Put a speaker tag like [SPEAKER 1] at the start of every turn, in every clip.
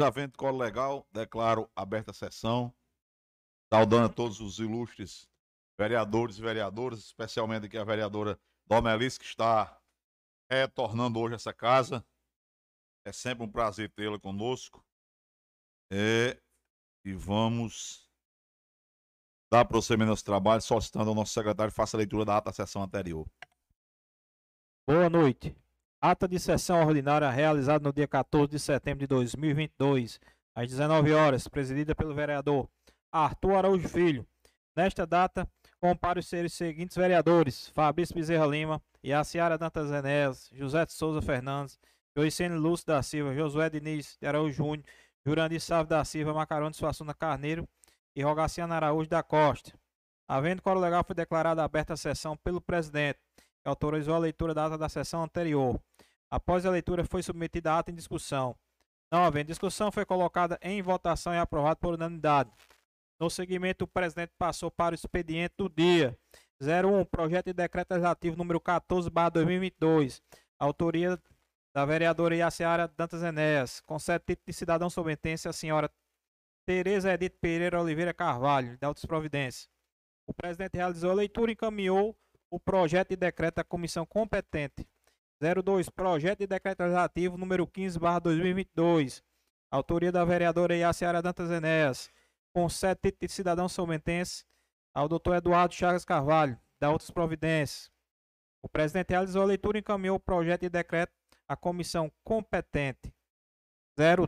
[SPEAKER 1] Havendo colo legal, declaro aberta a sessão, saudando a todos os ilustres vereadores e vereadoras, especialmente aqui a vereadora Domelice, que está retornando hoje a essa casa. É sempre um prazer tê-la conosco. É, e vamos dar prosseguimento aos trabalhos, solicitando ao nosso secretário faça a leitura da ata da sessão anterior.
[SPEAKER 2] Boa noite. Ata de sessão ordinária realizada no dia 14 de setembro de 2022, às 19 horas, presidida pelo vereador Arthur Araújo Filho. Nesta data, compare os seguintes vereadores: Fabrício Bezerra Lima, Yaciara Dantas Enéas, José de Souza Fernandes, Joicene Lúcio da Silva, Josué Diniz de Araújo Júnior, Jurandir Sávio da Silva, Macarão de Suassuna Carneiro e Rogaciano Araújo da Costa. Havendo coro legal, foi declarada aberta a sessão pelo presidente, que autorizou a leitura da ata da sessão anterior. Após a leitura, foi submetida a ata em discussão. Não havendo discussão, foi colocada em votação e aprovada por unanimidade. No seguimento, o presidente passou para o expediente do dia. 01, projeto de decreto legislativo número 14, 2022. Autoria da vereadora Iaciara Dantas Enéas. Concede título de cidadão sobrentense a senhora Tereza Edith Pereira Oliveira Carvalho, da Altas Providências. O presidente realizou a leitura e encaminhou o projeto de decreto à comissão competente 02, projeto de decreto legislativo número 15, 2022. Autoria da vereadora Iaciara Dantas Enéas. Com sete de cidadão somentense ao doutor Eduardo Chagas Carvalho, da Outras Providências. O presidente realizou a leitura e encaminhou o projeto de decreto à comissão competente.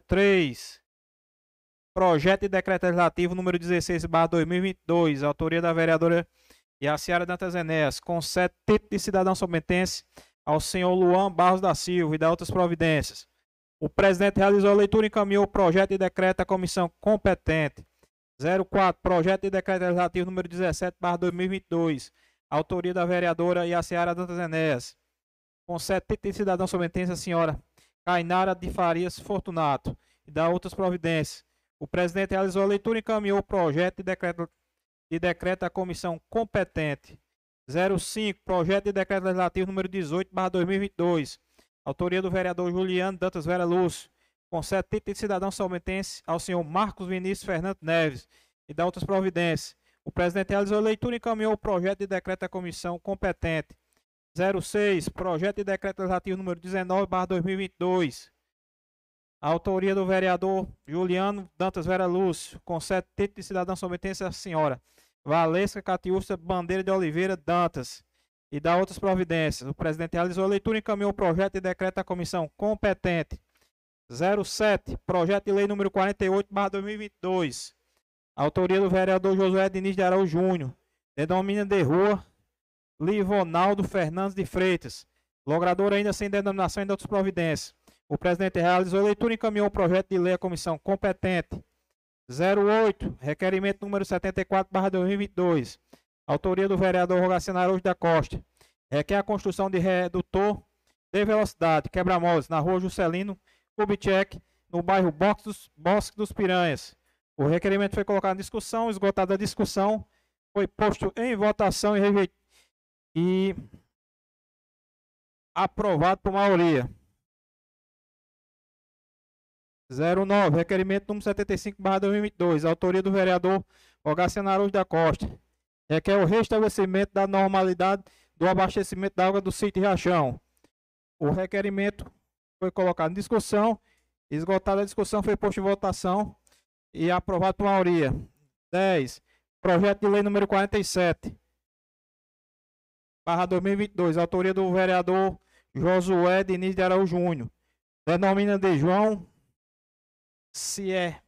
[SPEAKER 2] 03. Projeto de decreto legislativo número 16, 2022. Autoria da vereadora Iaciara Dantas Enéas. Com sete de cidadão somentense ao senhor Luan Barros da Silva e da outras providências. O presidente realizou a leitura e encaminhou o projeto de decreto à comissão competente. 04, projeto de decreto legislativo número 17, 2022. Autoria da vereadora Iaciara Dantas Enéas. Com 70 cidadão somentense, a senhora Cainara de Farias Fortunato e da outras providências. O presidente realizou a leitura e encaminhou o projeto de decreto, de decreto à comissão competente. 05, projeto de decreto legislativo número 18, 2022. Autoria do vereador Juliano Dantas Vera Lúcio. Concede título de cidadão salmentense ao senhor Marcos Vinícius Fernando Neves e da outras providências. O presidente realizou a leitura e encaminhou o projeto de decreto à comissão competente. 06, projeto de decreto legislativo número 19, 2022. A autoria do vereador Juliano Dantas Vera Lúcio. Concede título de cidadão salmentense à senhora Valesca Catiúcia Bandeira de Oliveira Dantas e da outras providências. O presidente realizou a leitura e encaminhou o projeto de decreto à comissão competente. 07, projeto de lei número 48, 2022. Autoria do vereador Josué Diniz de Araújo Júnior. Denomina de rua Livonaldo Fernandes de Freitas. Logrador ainda sem denominação e de outras providências. O presidente realizou a leitura e encaminhou o projeto de lei à comissão competente. 08, requerimento número 74, 2022. Autoria do vereador Rogaciano Araújo da Costa. Requer a construção de redutor de velocidade, quebra-molas, na rua Juscelino Kubitschek, no bairro Bosque dos, Bosque dos Piranhas. O requerimento foi colocado em discussão, esgotada a discussão, foi posto em votação e, e aprovado por maioria. 09, requerimento número 75, 2022, autoria do vereador Rogaciano Araújo da Costa. Requer o restabelecimento da normalidade do abastecimento da água do sítio Riachão. O requerimento foi colocado em discussão, esgotada a discussão, foi posto em votação e aprovado por maioria. 10. Projeto de lei número 47, barra 2022, autoria do vereador Josué Diniz de Araújo Júnior. Denomina de João se é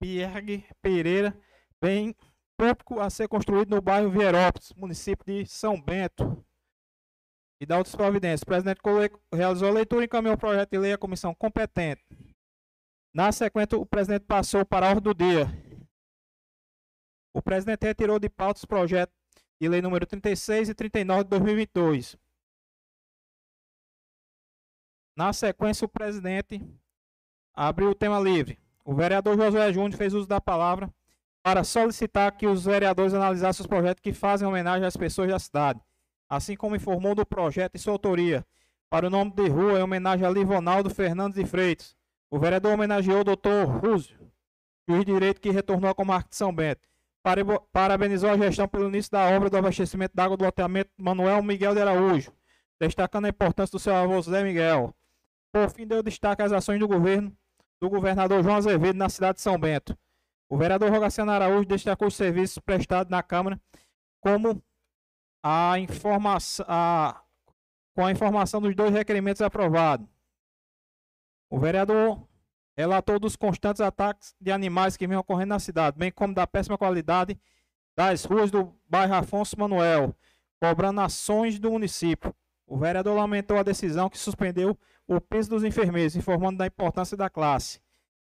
[SPEAKER 2] Pierre Pereira, bem público a ser construído no bairro Vierópolis, município de São Bento. E da outras providências. O presidente realizou a leitura e encaminhou o projeto de lei à comissão competente. Na sequência, o presidente passou para a ordem do dia. O presidente retirou de pauta os projetos de lei número 36 e 39 de 2022. Na sequência, o presidente abriu o tema livre. O vereador Josué Júnior fez uso da palavra para solicitar que os vereadores analisassem os projetos que fazem homenagem às pessoas da cidade, assim como informou do projeto e sua autoria, para o nome de rua em homenagem a Livonaldo Fernandes de Freitas, O vereador homenageou o doutor Rússio, juiz de direito que retornou à comarca de São Bento. Parabenizou a gestão pelo início da obra do abastecimento d'água do loteamento Manuel Miguel de Araújo, destacando a importância do seu avô José Miguel. Por fim, deu destaque às ações do governo do governador João Azevedo na cidade de São Bento. O vereador Rogaciano Araújo destacou os serviços prestados na Câmara, como a informação, com a informação dos dois requerimentos aprovados. O vereador relatou dos constantes ataques de animais que vêm ocorrendo na cidade, bem como da péssima qualidade das ruas do bairro Afonso Manuel, cobrando ações do município. O vereador lamentou a decisão que suspendeu o piso dos enfermeiros, informando da importância da classe.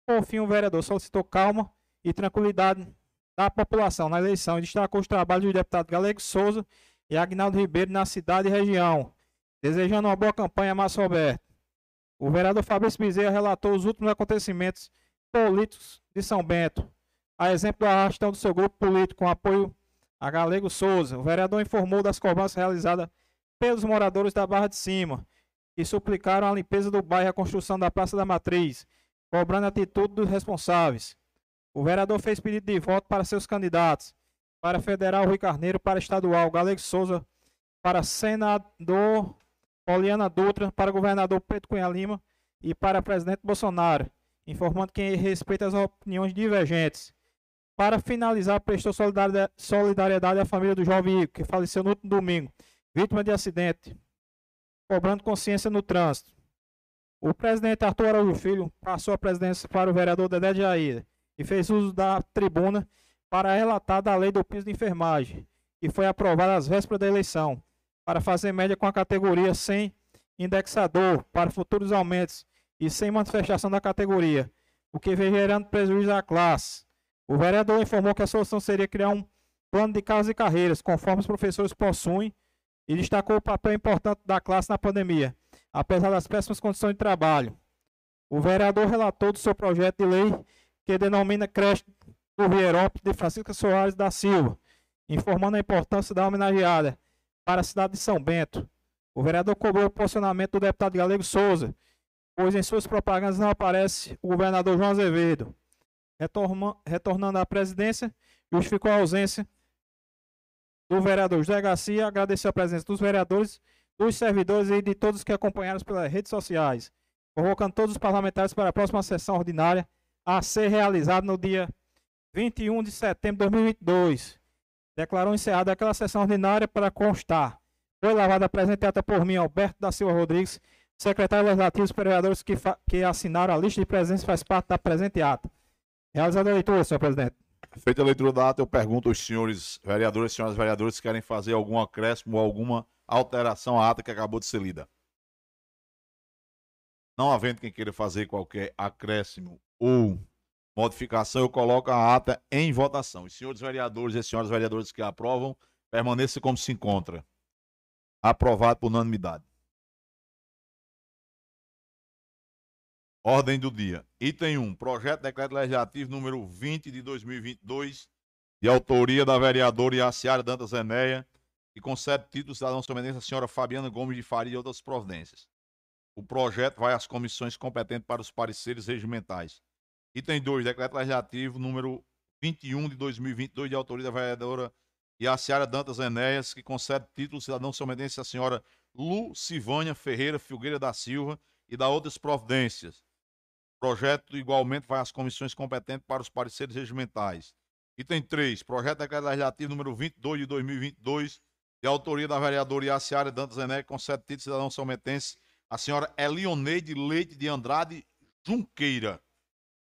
[SPEAKER 2] Por fim, o vereador solicitou calma e tranquilidade da população na eleição e destacou os trabalhos do deputado Galego Souza e Agnaldo Ribeiro na cidade e região, desejando uma boa campanha a Márcio Roberto. O vereador Fabrício Bezerra relatou os últimos acontecimentos políticos de São Bento, a exemplo da gestão do seu grupo político com apoio a Galego Souza. O vereador informou das cobranças realizadas pelos moradores da Barra de Cima, que suplicaram a limpeza do bairro e a construção da Praça da Matriz, cobrando a atitude dos responsáveis. O vereador fez pedido de voto para seus candidatos, para federal Rui Carneiro, para estadual Galego Souza, para senador Poliana Dutra, para governador Pedro Cunha Lima e para presidente Bolsonaro, informando que respeita as opiniões divergentes. Para finalizar, prestou solidariedade à família do jovem Ico, que faleceu no último domingo, vítima de acidente, cobrando consciência no trânsito. O presidente Arthur Araújo Filho passou a presidência para o vereador Dedé de Jair e fez uso da tribuna para relatar da lei do piso de enfermagem, que foi aprovada às vésperas da eleição para fazer média com a categoria sem indexador para futuros aumentos e sem manifestação da categoria, o que vem gerando prejuízo à classe. O vereador informou que a solução seria criar um plano de casas e carreiras, conforme os professores possuem, e destacou o papel importante da classe na pandemia, apesar das péssimas condições de trabalho. O vereador relatou do seu projeto de lei que denomina creche do Vierópolis de Francisca Soares da Silva, informando a importância da homenageada para a cidade de São Bento. O vereador cobrou o posicionamento do deputado Galego Souza, pois em suas propagandas não aparece o governador João Azevedo. retornando à presidência, justificou a ausência do vereador José Garcia, agradeceu a presença dos vereadores, dos servidores e de todos que acompanharam pelas redes sociais, convocando todos os parlamentares para a próxima sessão ordinária a ser realizada no dia 21 de setembro de 2022 declarou encerrada aquela sessão ordinária para constar. Foi lavada a presente ata por mim, Alberto da Silva Rodrigues, secretário legislativo dos vereadores que, que assinaram a lista de presença faz parte da presente ata. Realizada a leitura, senhor presidente.
[SPEAKER 1] Feita a leitura da ata, eu pergunto aos senhores vereadores e senhoras vereadoras se querem fazer algum acréscimo ou alguma alteração à ata que acabou de ser lida. Não havendo quem queira fazer qualquer acréscimo ou modificação, eu coloco a ata em votação. Os senhores vereadores e senhoras vereadoras que aprovam, permaneça como se encontra. Aprovado por unanimidade. Ordem do dia. Item 1. Projeto de Decreto Legislativo número 20 de 2022, de autoria da vereadora Iaciara Dantas Enéia, que concede título cidadão somente à senhora Fabiana Gomes de Faria e outras providências. O projeto vai às comissões competentes para os pareceres regimentais. Item 2, decreto legislativo número 21 de 2022, de autoria da vereadora Iaciara Dantas Enéas, que concede título cidadão somendense à senhora Lucivânia Ferreira Filgueira da Silva e da outras providências. Projeto igualmente vai às comissões competentes para os pareceres regimentais. Item 3, projeto de decreto legislativo número 22 de 2022, de autoria da vereadora Iaciara Dantas Enéas, que concede título cidadão somendense à senhora Elioneide Leite de Andrade Junqueira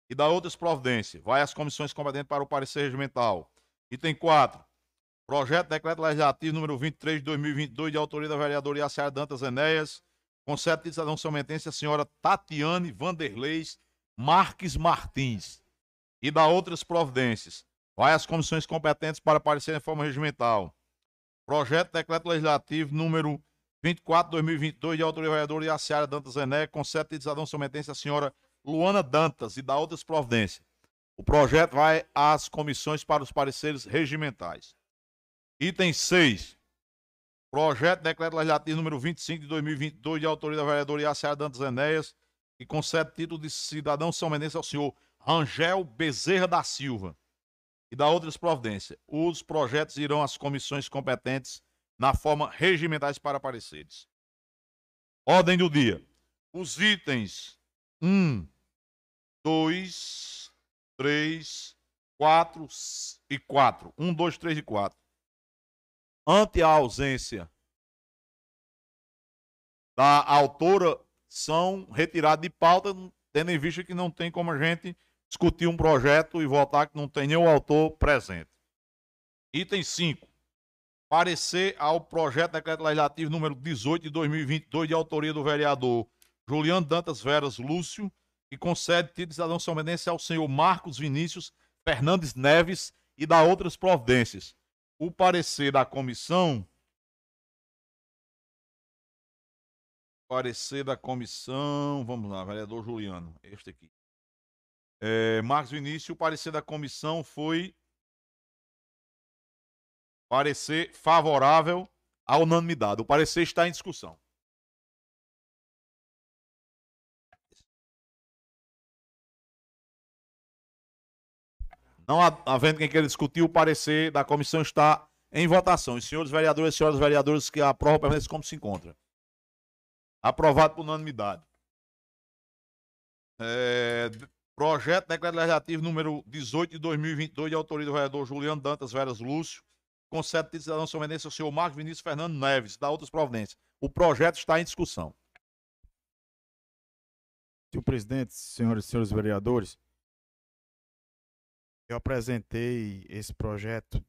[SPEAKER 1] e da outras providências. Vai às comissões competentes para o parecer regimental. Item 4. Projeto de Decreto Legislativo número 23 de 2022, de autoria da vereadora Iaciara Dantas Enéas, concede de cidadão somentense a senhora Tatiane Vanderleis Marques Martins e da outras providências. Vai às comissões competentes para parecer em forma regimental. Projeto de Decreto Legislativo número 24 de 2022, de autoria da vereadora Iaciara Dantas Enéas, concede de cidadão somentense a senhora Luana Dantas e da outras providências. O projeto vai às comissões para os pareceres regimentais. Item 6. Projeto de Decreto Legislativo número 25 de 2022, de autoria da vereadora Iaciara Dantas Enéas, e concede título de cidadão são menense ao senhor Rangel Bezerra da Silva e da outras providências. Os projetos irão às comissões competentes na forma regimentais para pareceres. Ordem do dia. Os itens 1, 2, 3, 4 e 4. 1, 2, 3 e 4. Ante a ausência da autora, são retirados de pauta, tendo em vista que não tem como a gente discutir um projeto e votar que não tem nenhum autor presente. Item 5. Parecer ao projeto de decreto legislativo número 18 de 2022, de autoria do vereador Juliano Dantas Veras Lúcio, que concede título de cidadão somenense ao senhor Marcos Vinícius Fernandes Neves e da outras providências. O parecer da comissão. Parecer da comissão. Vamos lá, vereador Juliano. Este aqui. É, Marcos Vinícius, o parecer da comissão foi parecer favorável à unanimidade. O parecer está em discussão. Não havendo quem queira discutir, o parecer da comissão está em votação. Os senhores vereadores e senhoras vereadoras que aprovam permanecem como se encontra. Aprovado por unanimidade. É, projeto de decreto legislativo número 18 de 2022, de autoria do vereador Juliano Dantas Veras Lúcio, concede de cidadão somenense senhor Marcos Vinícius Fernando Neves, da outras providências. O projeto está em discussão.
[SPEAKER 3] Senhor presidente, senhoras e senhores vereadores, eu apresentei esse projeto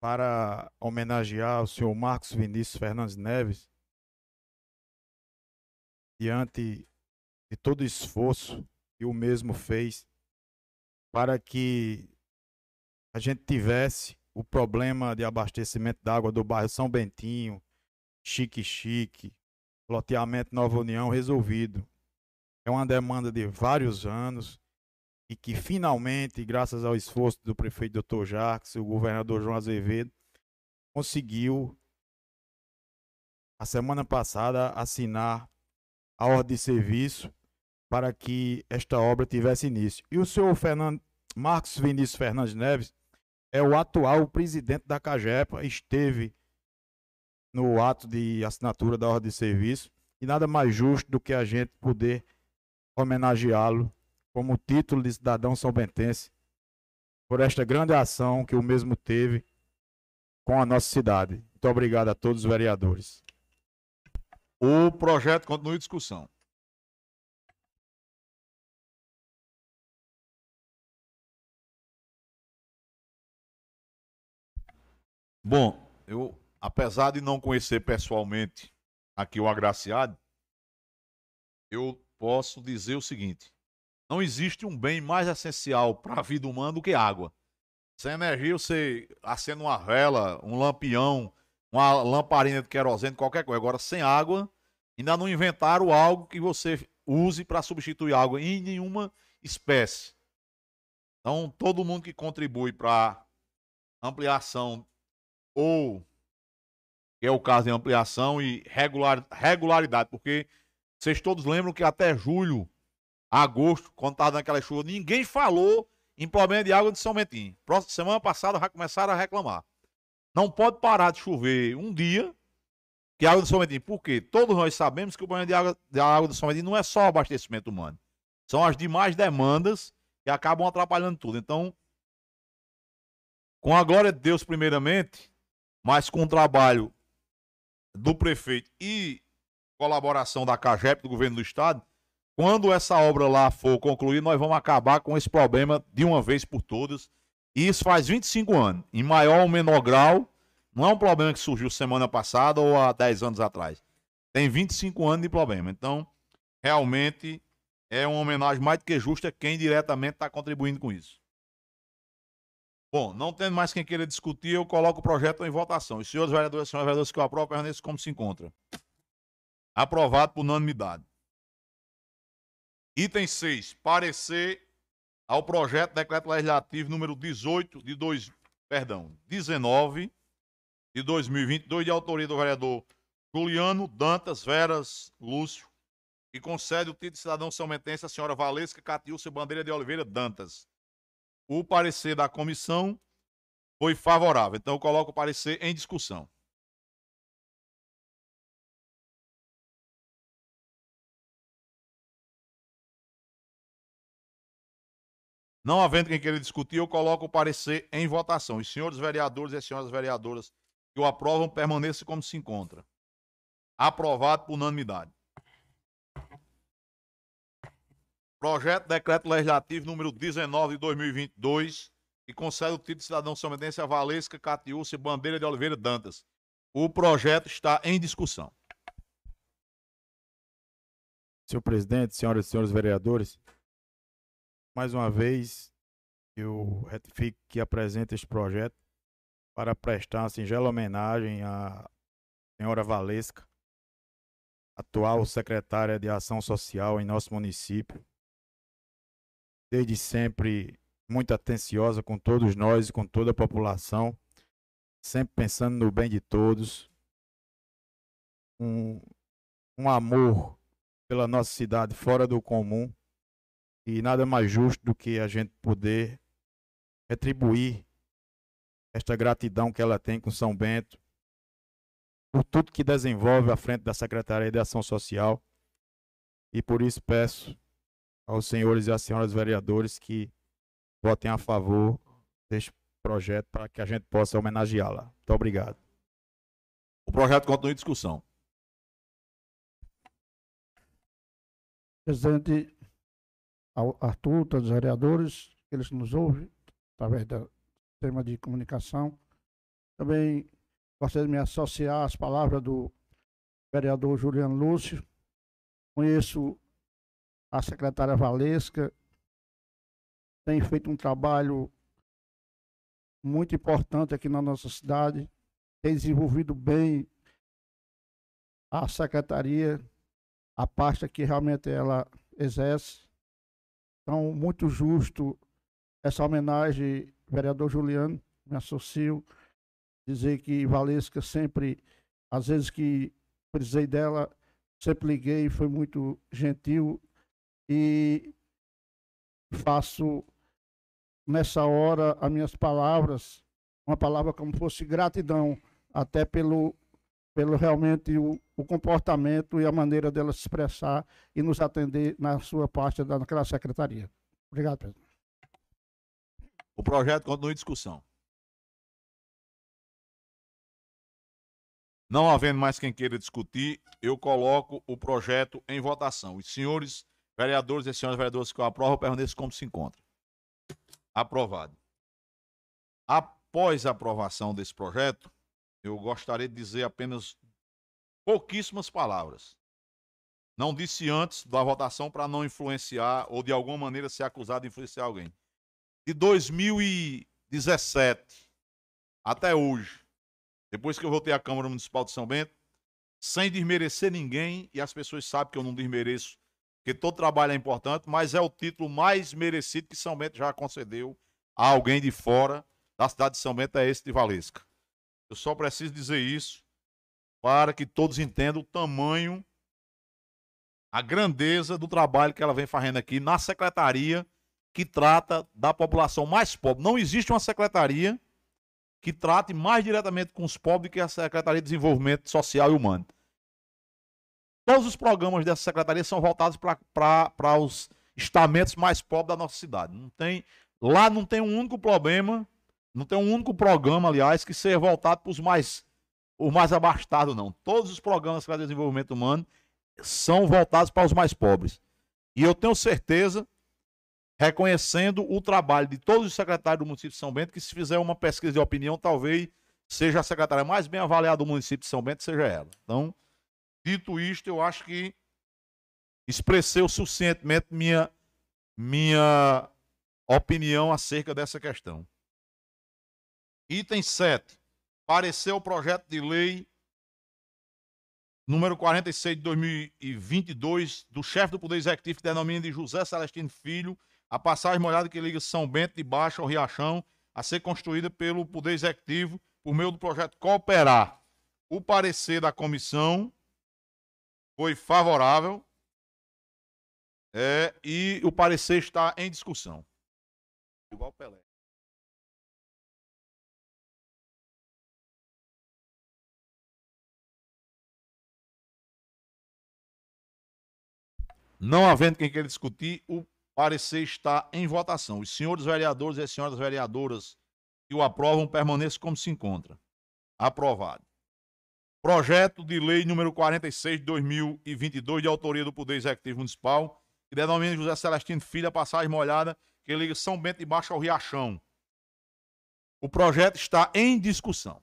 [SPEAKER 3] para homenagear o senhor Marcos Vinícius Fernandes Neves diante de todo o esforço que o mesmo fez para que a gente tivesse o problema de abastecimento d'água do bairro São Bentinho, Chique Chique, loteamento Nova União resolvido. É uma demanda de vários anos e que finalmente, graças ao esforço do prefeito Dr. Jacques, o governador João Azevedo, conseguiu, a semana passada, assinar a ordem de serviço para que esta obra tivesse início. E o senhor Fernando, Marcos Vinícius Fernandes Neves é o atual presidente da CAGEPA, esteve no ato de assinatura da ordem de serviço, e nada mais justo do que a gente poder homenageá-lo como título de cidadão salbentense por esta grande ação que o mesmo teve com a nossa cidade. Muito obrigado a todos os vereadores.
[SPEAKER 1] O projeto continua em discussão. Bom, eu, apesar de não conhecer pessoalmente aqui o agraciado, eu posso dizer o seguinte: não existe um bem mais essencial para a vida humana do que água. Sem energia, você acende uma vela, um lampião, uma lamparina de querosene, qualquer coisa. Agora, sem água, ainda não inventaram algo que você use para substituir água em nenhuma espécie. Então, todo mundo que contribui para ampliação ou que é o caso de ampliação e regular, regularidade, porque vocês todos lembram que até julho agosto, quando estava naquela chuva, ninguém falou em problema de água de São Mentinho. Próxima semana passada já começaram a reclamar. Não pode parar de chover um dia que água de São Mentinho. Por quê? Todos nós sabemos que o problema de água, de água de São Mentinho não é só abastecimento humano. São as demais demandas que acabam atrapalhando tudo. Então, com a glória de Deus, primeiramente, mas com o trabalho do prefeito e colaboração da CAGEP, do governo do estado, quando essa obra lá for concluída, nós vamos acabar com esse problema de uma vez por todas. E isso faz 25 anos. Em maior ou menor grau, não é um problema que surgiu semana passada ou há 10 anos atrás. Tem 25 anos de problema. Então, realmente, é uma homenagem mais do que justa quem diretamente está contribuindo com isso. Bom, não tendo mais quem queira discutir, eu coloco o projeto em votação. Os senhores vereadores e senhoras vereadoras que eu aprovo, permaneçam como se encontra. Aprovado por unanimidade. Item 6. Parecer ao projeto de decreto legislativo número 18 de 2, perdão, 19 de 2022 de autoria do vereador Juliano Dantas Veras Lúcio e concede o título de cidadão somentense à senhora Valesca Catiúcia Bandeira de Oliveira Dantas. O parecer da comissão foi favorável. Então, eu coloco o parecer em discussão. Não havendo quem queira discutir, eu coloco o parecer em votação. Os senhores vereadores e as senhoras vereadoras que o aprovam permaneçam como se encontra. Aprovado por unanimidade. Projeto de Decreto Legislativo número 19 de 2022, que concede o título de cidadão somentense a Valesca Catiúcia Bandeira de Oliveira Dantas. O projeto está em discussão.
[SPEAKER 3] Senhor presidente, senhoras e senhores vereadores, mais uma vez eu retifico que apresento este projeto para prestar uma singela homenagem à senhora Valesca, atual secretária de Ação Social em nosso município. Desde sempre muito atenciosa com todos nós e com toda a população, sempre pensando no bem de todos. Um, um amor pela nossa cidade fora do comum e nada mais justo do que a gente poder retribuir esta gratidão que ela tem com São Bento, por tudo que desenvolve à frente da Secretaria de Ação Social. E por isso peço aos senhores e às senhoras vereadores que votem a favor deste projeto para que a gente possa homenageá-la. Muito obrigado.
[SPEAKER 1] O projeto continua em discussão.
[SPEAKER 4] Presidente Arthur, todos os vereadores, eles nos ouvem através do sistema de comunicação. Também gostaria de me associar às palavras do vereador Juliano Lúcio. Conheço a secretária Valesca, tem feito um trabalho muito importante aqui na nossa cidade, tem desenvolvido bem a secretaria, a pasta que realmente ela exerce. Então, muito justo essa homenagem, vereador Juliano, me associo, dizer que Valesca sempre, às vezes que precisei dela, sempre liguei, foi muito gentil e faço nessa hora as minhas palavras, uma palavra como fosse gratidão, até pelo, pelo realmente o, o comportamento e a maneira dela se expressar e nos atender na sua parte daquela secretaria. Obrigado, presidente.
[SPEAKER 1] O projeto continua em discussão. Não havendo mais quem queira discutir, eu coloco o projeto em votação. Os senhores vereadores e senhoras vereadoras que eu aprovo, permaneçam como se encontra. Aprovado. Após a aprovação desse projeto, eu gostaria de dizer apenas pouquíssimas palavras. Não disse antes da votação para não influenciar ou de alguma maneira ser acusado de influenciar alguém. De 2017 até hoje, depois que eu voltei à Câmara Municipal de São Bento, sem desmerecer ninguém, e as pessoas sabem que eu não desmereço, porque todo trabalho é importante, mas é o título mais merecido que São Bento já concedeu a alguém de fora da cidade de São Bento, é esse de Valesca. Eu só preciso dizer isso para que todos entendam o tamanho, a grandeza do trabalho que ela vem fazendo aqui na secretaria que trata da população mais pobre. Não existe uma secretaria que trate mais diretamente com os pobres que a Secretaria de Desenvolvimento Social e Humano. Todos os programas dessa secretaria são voltados para os estamentos mais pobres da nossa cidade. Não tem, lá não tem um único problema, não tem um único programa, aliás, que seja voltado para os mais o mais abastado, não. Todos os programas para desenvolvimento humano são voltados para os mais pobres. E eu tenho certeza, reconhecendo o trabalho de todos os secretários do município de São Bento, que se fizer uma pesquisa de opinião, talvez seja a secretária mais bem avaliada do município de São Bento, seja ela. Então, dito isto, eu acho que expressei suficientemente minha, minha opinião acerca dessa questão. Item 7 pareceu o projeto de lei número 46 de 2022 do chefe do Poder Executivo que denomina de José Celestino Filho a passagem molhada que liga São Bento de Baixo ao Riachão a ser construída pelo Poder Executivo por meio do projeto Cooperar. O parecer da comissão foi favorável. É, e o parecer está em discussão. Igual Pelé. Não havendo quem queira discutir, o parecer está em votação. Os senhores vereadores e as senhoras vereadoras que o aprovam permaneçam como se encontra. Aprovado. Projeto de lei número 46 de 2022, de autoria do Poder Executivo Municipal, que denomina José Celestino Filho a passagem molhada que liga São Bento de Baixo ao Riachão. O projeto está em discussão.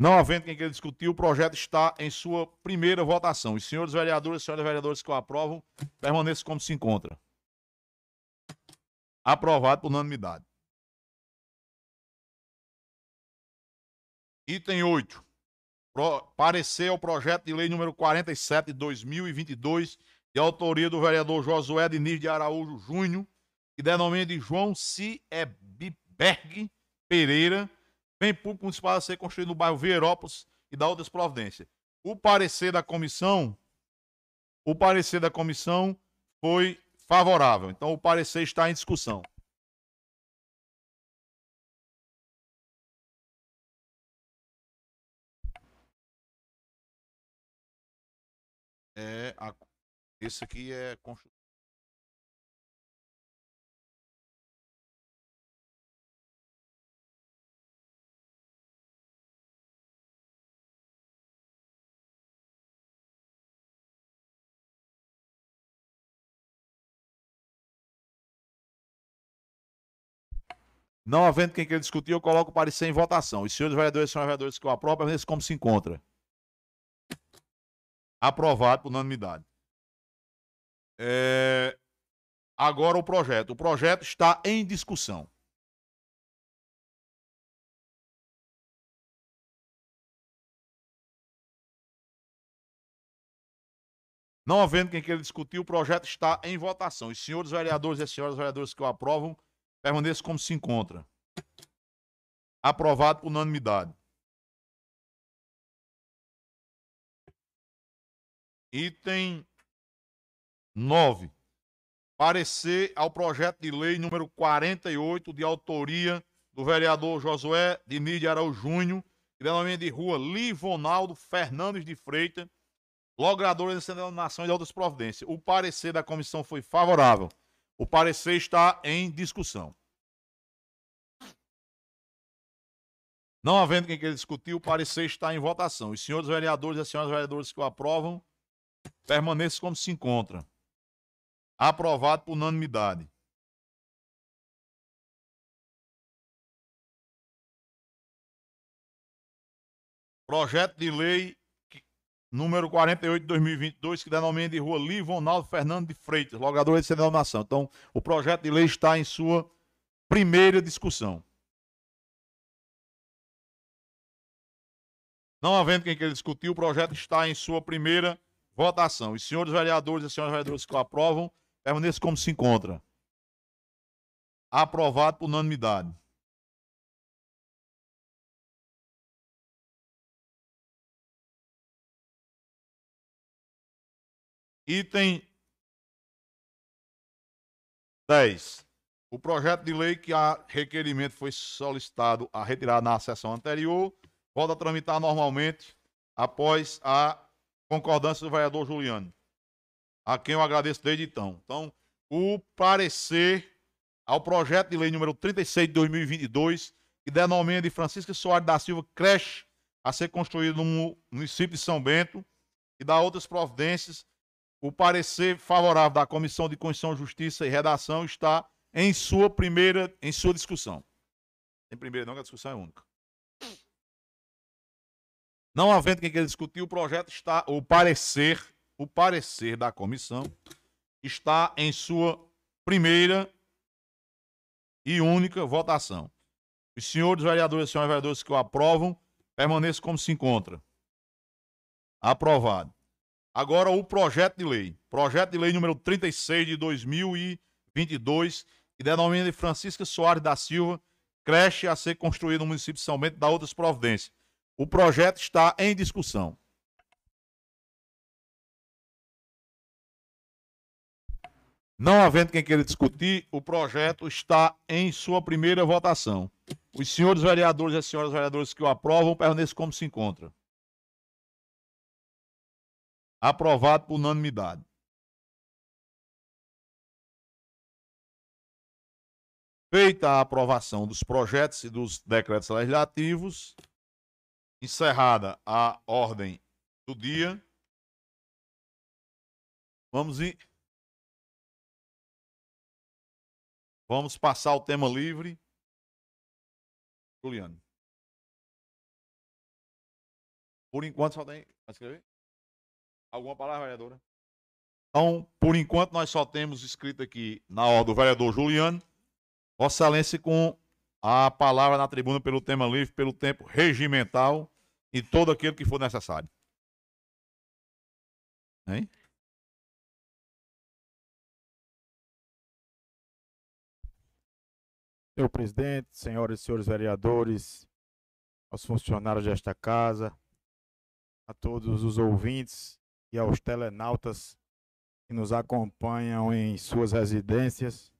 [SPEAKER 1] Não havendo quem queira discutir, o projeto está em sua primeira votação. Os senhores vereadores e senhoras vereadoras que o aprovam, permaneçam como se encontra. Aprovado por unanimidade. Item 8. Pro, parecer ao projeto de lei número 47 de 2022, de autoria do vereador Josué Diniz de Araújo Júnior, que denomina de João Cieberg Pereira, bem público municipal a ser construído no bairro Vierópolis e da outras providências. O parecer da comissão, o parecer da comissão foi favorável. Então o parecer está em discussão. É a, esse aqui é Não havendo quem queira discutir, eu coloco o parecer em votação. Os senhores vereadores senhores vereadores que o aprovam, nesse como se encontra. Aprovado por unanimidade. É... Agora o projeto. O projeto está em discussão. Não havendo quem queira discutir, o projeto está em votação. Os senhores vereadores e as senhoras vereadoras que o aprovam, permaneça como se encontra. Aprovado por unanimidade. Item 9. Parecer ao projeto de lei número 48, de autoria do vereador Josué Diniz de Araújo Júnior, que denomina de rua Livonaldo Fernandes de Freitas, logrador de denominação e de outras providências. O parecer da comissão foi favorável. O parecer está em discussão. Não havendo quem queira discutir, o parecer está em votação. Os senhores vereadores e as senhoras vereadoras que o aprovam, permaneçam como se encontram. Aprovado por unanimidade. Projeto de lei número 48 de 2022, que denomina de rua Livonaldo Fernando de Freitas, logador de denominação. Então, o projeto de lei está em sua primeira discussão. Não havendo quem queira discutir, o projeto está em sua primeira votação. Os senhores vereadores e senhoras vereadoras que o aprovam, permaneçam como se encontra. Aprovado por unanimidade. Item 10. O projeto de lei que a requerimento foi solicitado a retirar na sessão anterior, volta a tramitar normalmente após a concordância do vereador Juliano, a quem eu agradeço desde então. Então, o parecer ao projeto de lei número 36 de 2022, que denomina de Francisco Soares da Silva creche a ser construído no município de São Bento e dá outras providências o parecer favorável da Comissão de Constituição, Justiça e Redação está em sua primeira, em sua discussão. Em primeira, não, que a discussão é única. Não havendo quem queira discutir, o projeto está, o parecer, o parecer da comissão está em sua primeira e única votação. Os senhores vereadores e senhoras vereadoras que o aprovam, permaneçam como se encontra. Aprovado. Agora o projeto de lei. Projeto de lei número 36 de 2022, que denomina de Francisca Soares da Silva, creche a ser construída no município de São Bento, da outras providências. O projeto está em discussão. Não havendo quem queira discutir, o projeto está em sua primeira votação. Os senhores vereadores e as senhoras vereadoras que o aprovam permaneçam como se encontra. Aprovado por unanimidade. Feita a aprovação dos projetos e dos decretos legislativos, encerrada a ordem do dia, vamos ir. Vamos passar o tema livre. Juliano. Por enquanto só tem. Vai escrever? Alguma palavra, vereadora? Então, por enquanto, nós só temos escrito aqui na ordem do vereador Juliano. Vossa Excelência com a palavra na tribuna pelo tema livre, pelo tempo regimental e todo aquilo que for necessário. Hein?
[SPEAKER 3] Senhor presidente, senhoras e senhores vereadores, aos funcionários desta casa, a todos os ouvintes e aos telenautas que nos acompanham em suas residências,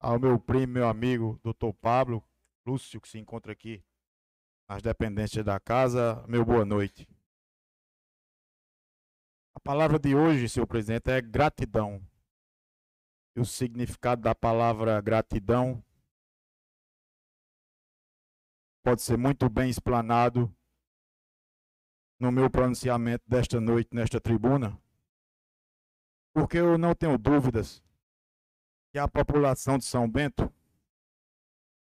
[SPEAKER 3] ao meu primo, meu amigo, doutor Pablo Lúcio, que se encontra aqui nas dependências da casa, meu boa noite. A palavra de hoje, senhor presidente, é gratidão. E o significado da palavra gratidão pode ser muito bem explanado no meu pronunciamento desta noite, nesta tribuna, porque eu não tenho dúvidas que a população de São Bento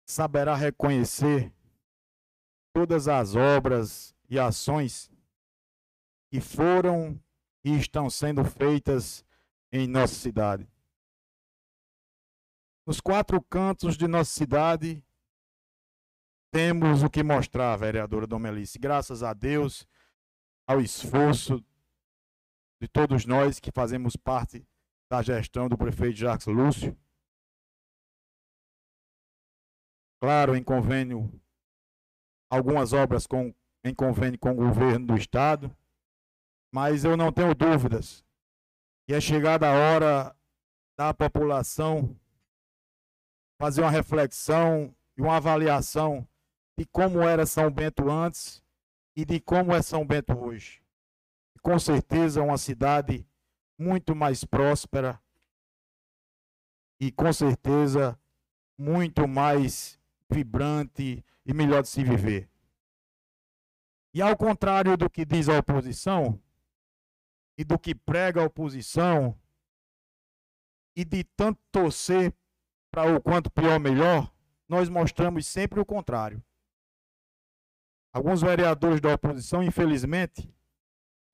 [SPEAKER 3] saberá reconhecer todas as obras e ações que foram e estão sendo feitas em nossa cidade. Nos quatro cantos de nossa cidade, temos o que mostrar, vereadora Domelice. Graças a Deus, ao esforço de todos nós que fazemos parte da gestão do prefeito Jacques Lúcio. Claro, em convênio, algumas obras com, em convênio com o governo do estado, mas eu não tenho dúvidas que é chegada a hora da população fazer uma reflexão e uma avaliação de como era São Bento antes e de como é São Bento hoje. Com certeza, uma cidade muito mais próspera e com certeza muito mais vibrante e melhor de se viver. E ao contrário do que diz a oposição e do que prega a oposição e de tanto torcer para o quanto pior melhor, nós mostramos sempre o contrário. Alguns vereadores da oposição, infelizmente,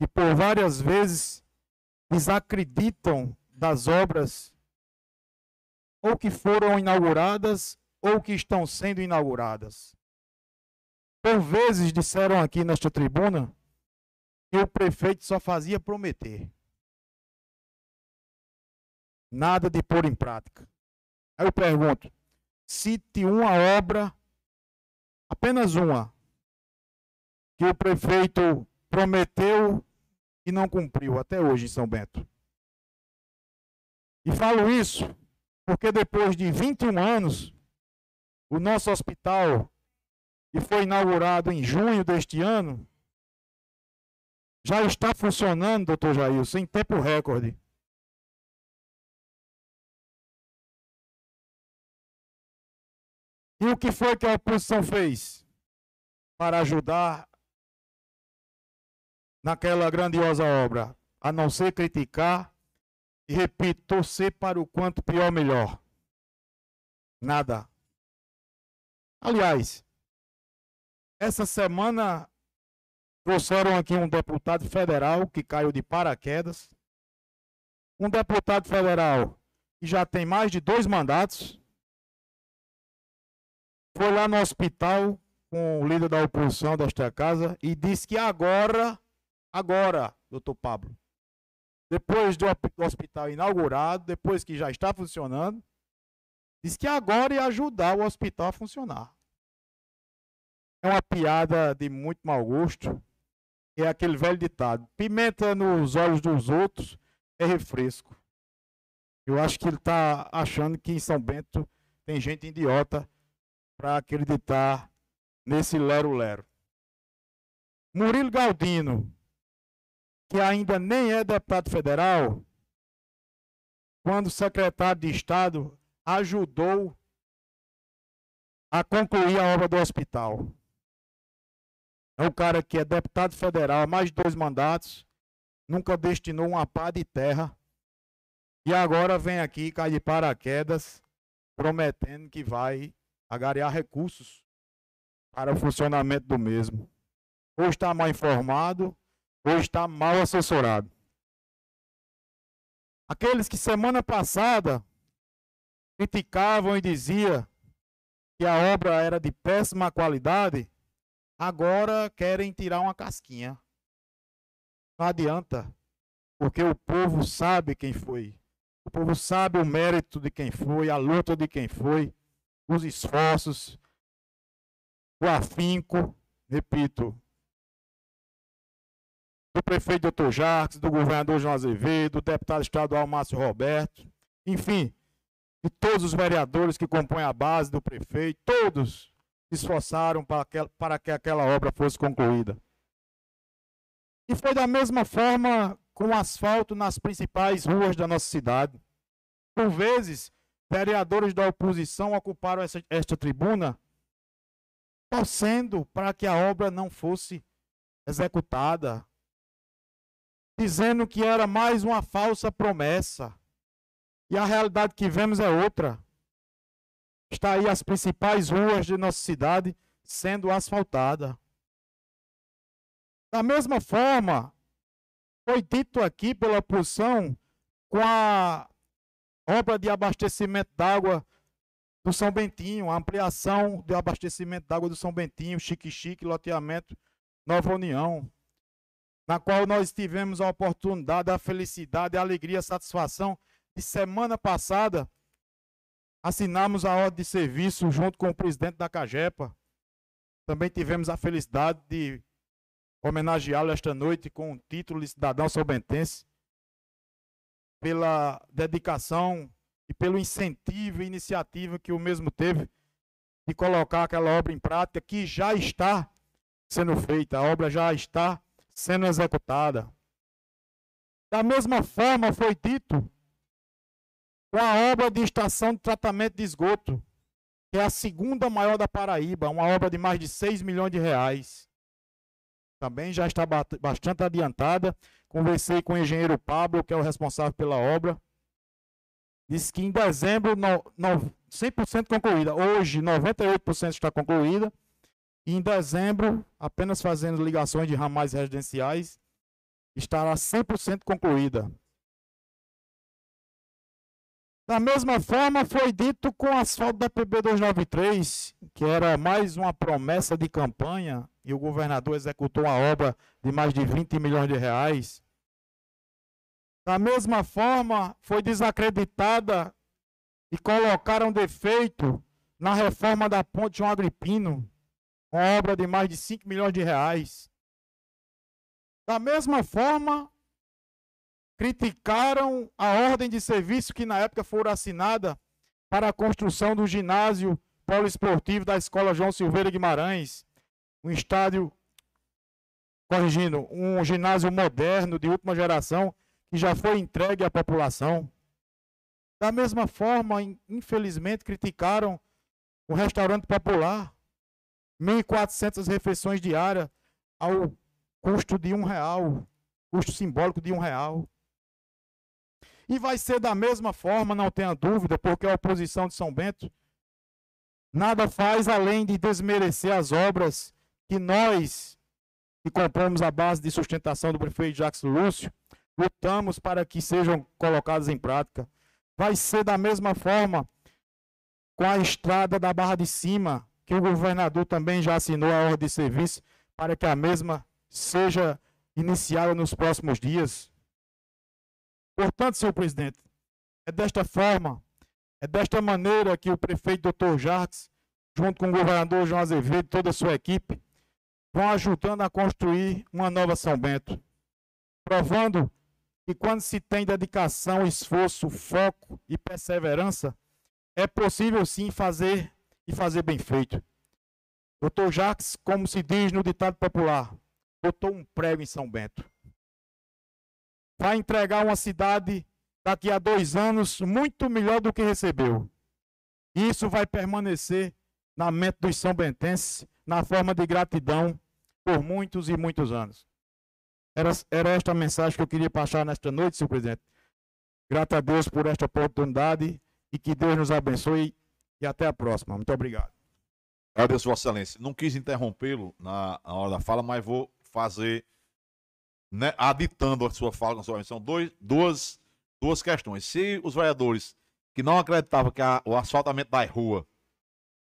[SPEAKER 3] que por várias vezes desacreditam das obras ou que foram inauguradas ou que estão sendo inauguradas. Por vezes disseram aqui nesta tribuna que o prefeito só fazia prometer. Nada de pôr em prática. Aí eu pergunto: cite uma obra, apenas uma, que o prefeito prometeu e não cumpriu até hoje em São Bento. E falo isso porque depois de 21 anos, o nosso hospital, que foi inaugurado em junho deste ano, já está funcionando, doutor Jailson, em tempo recorde. E o que foi que a oposição fez para ajudar naquela grandiosa obra, a não ser criticar e, repito, torcer para o quanto pior melhor. Nada. Aliás, essa semana trouxeram aqui um deputado federal que caiu de paraquedas. Um deputado federal que já tem mais de dois mandatos. Foi lá no hospital com o líder da oposição desta casa e disse que agora Agora, doutor Pablo, depois do hospital inaugurado, depois que já está funcionando, diz que agora ia ajudar o hospital a funcionar. é uma piada de muito mau gosto. É aquele velho ditado: pimenta nos olhos dos outros é refresco. Eu acho que ele está achando que em São Bento tem gente idiota para acreditar nesse lero-lero. Murilo Galdino, que ainda nem é deputado federal, quando secretário de Estado, ajudou a concluir a obra do hospital. É um cara que é deputado federal há mais de dois mandatos, nunca destinou uma pá de terra e agora vem aqui, cai de paraquedas, prometendo que vai agariar recursos para o funcionamento do mesmo. Ou está mal informado, ou está mal assessorado. Aqueles que semana passada criticavam e diziam que a obra era de péssima qualidade, agora querem tirar uma casquinha. Não adianta, porque o povo sabe quem foi. O povo sabe o mérito de quem foi, a luta de quem foi, os esforços, o afinco, repito, do prefeito Dr. Jacques, do governador João Azevedo, do deputado estadual Márcio Roberto, enfim, de todos os vereadores que compõem a base do prefeito, todos se esforçaram para que, para que aquela obra fosse concluída. E foi da mesma forma com asfalto nas principais ruas da nossa cidade. Por vezes, vereadores da oposição ocuparam essa, esta tribuna torcendo para que a obra não fosse executada, dizendo que era mais uma falsa promessa. E a realidade que vemos é outra. Está aí as principais ruas de nossa cidade sendo asfaltada. Da mesma forma, foi dito aqui pela oposição com a obra de abastecimento d'água do São Bentinho, a ampliação do abastecimento d'água do São Bentinho, Chique Chique, loteamento Nova União na qual nós tivemos a oportunidade, a felicidade, a alegria, a satisfação de semana passada assinamos a ordem de serviço junto com o presidente da Cagepa. Também tivemos a felicidade de homenageá-lo esta noite com o título de cidadão sobentense pela dedicação e pelo incentivo e iniciativa que o mesmo teve de colocar aquela obra em prática que já está sendo feita, a obra já está sendo executada. Da mesma forma foi dito com a obra de estação de tratamento de esgoto, que é a segunda maior da Paraíba, uma obra de mais de 6 milhões de reais. Também já está bastante adiantada. Conversei com o engenheiro Pablo, que é o responsável pela obra. Disse que em dezembro, no, no, 100% concluída. Hoje, 98% está concluída. E em dezembro, apenas fazendo ligações de ramais residenciais, estará 100% concluída. Da mesma forma, foi dito com o asfalto da PB 293, que era mais uma promessa de campanha, e o governador executou uma obra de mais de 20 milhões de reais. Da mesma forma, foi desacreditada e colocaram defeito na reforma da ponte João Agripino, obra de mais de 5 milhões de reais. Da mesma forma, criticaram a ordem de serviço que na época foi assinada para a construção do ginásio poliesportivo da Escola João Silveira Guimarães, um estádio, corrigindo, um ginásio moderno de última geração que já foi entregue à população. Da mesma forma, infelizmente, criticaram o restaurante popular, 1.400 refeições diárias ao custo de um real, custo simbólico de um real. E vai ser da mesma forma, não tenha dúvida, porque a oposição de São Bento nada faz além de desmerecer as obras que nós, que compomos a base de sustentação do prefeito Jacques Lúcio, lutamos para que sejam colocadas em prática. Vai ser da mesma forma com a estrada da Barra de Cima, que o governador também já assinou a ordem de serviço para que a mesma seja iniciada nos próximos dias. Portanto, senhor presidente, é desta forma, é desta maneira que o prefeito Dr. Jarques junto com o governador João Azevedo e toda a sua equipe, vão ajudando a construir uma nova São Bento, provando que quando se tem dedicação, esforço, foco e perseverança, é possível sim fazer e fazer bem feito. Doutor Jacques, como se diz no ditado popular, botou um prego em São Bento. Vai entregar uma cidade daqui a dois anos muito melhor do que recebeu. E isso vai permanecer na mente dos são bentenses, na forma de gratidão por muitos e muitos anos. Era, era esta a mensagem que eu queria passar nesta noite, senhor presidente. Grato a Deus por esta oportunidade e que Deus nos abençoe e até a próxima. Muito obrigado.
[SPEAKER 1] Agradeço, Vossa Excelência. Não quis interrompê-lo na, na, hora da fala, mas vou fazer, né, aditando a sua fala com a sua menção, dois, duas, duas questões. Se os vereadores que não acreditavam que a, o asfaltamento da rua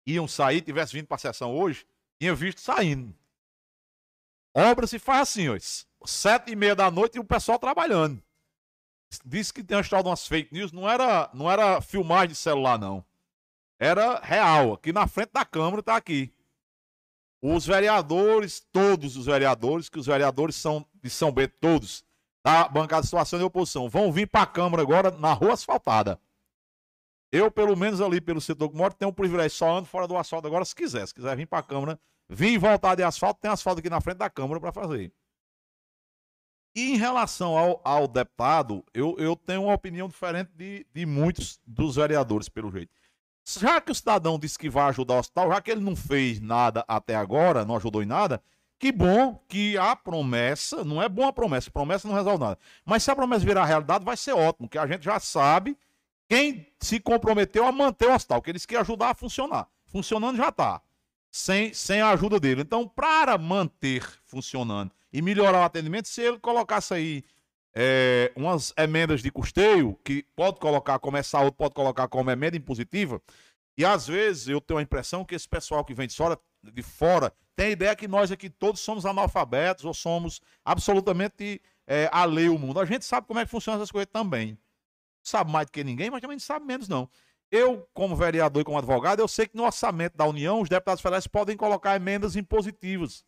[SPEAKER 1] iam sair, tivesse vindo para a sessão hoje, tinha visto saindo. Obra se faz assim, ó, sete e meia da noite e o pessoal trabalhando. Disse que tem uma história de umas fake news, não era, não era filmagem de celular, não. Era real. Aqui na frente da Câmara está aqui. Os vereadores, todos os vereadores, que os vereadores são de São Bento, todos, da bancada de situação de oposição, vão vir para a Câmara agora na rua asfaltada. Eu, pelo menos ali pelo setor que moro, tenho o privilégio, só ando fora do asfalto agora se quiser. Se quiser vir para a Câmara, vir voltar de asfalto, tem asfalto aqui na frente da Câmara para fazer. E em relação ao, ao deputado, eu, eu tenho uma opinião diferente de, de muitos dos vereadores, pelo jeito. Já que o cidadão disse que vai ajudar o hospital, já que ele não fez nada até agora, não ajudou em nada, que bom que a promessa, não é boa a promessa, promessa não resolve nada. Mas se a promessa virar realidade, vai ser ótimo, que a gente já sabe quem se comprometeu a manter o hospital, que eles querem ajudar a funcionar. Funcionando já está, sem, sem a ajuda dele. Então, para manter funcionando e melhorar o atendimento, se ele colocasse aí é, umas emendas de custeio, que pode colocar como essa outra, pode colocar como emenda impositiva, e às vezes eu tenho a impressão que esse pessoal que vem de fora, de fora tem a ideia que nós aqui todos somos analfabetos ou somos absolutamente é, alheio ao mundo. A gente sabe como é que funcionam essas coisas também. Sabe mais do que ninguém, mas também sabe menos não. Eu, como vereador e como advogado, eu sei que no orçamento da União, os deputados federais podem colocar emendas impositivas.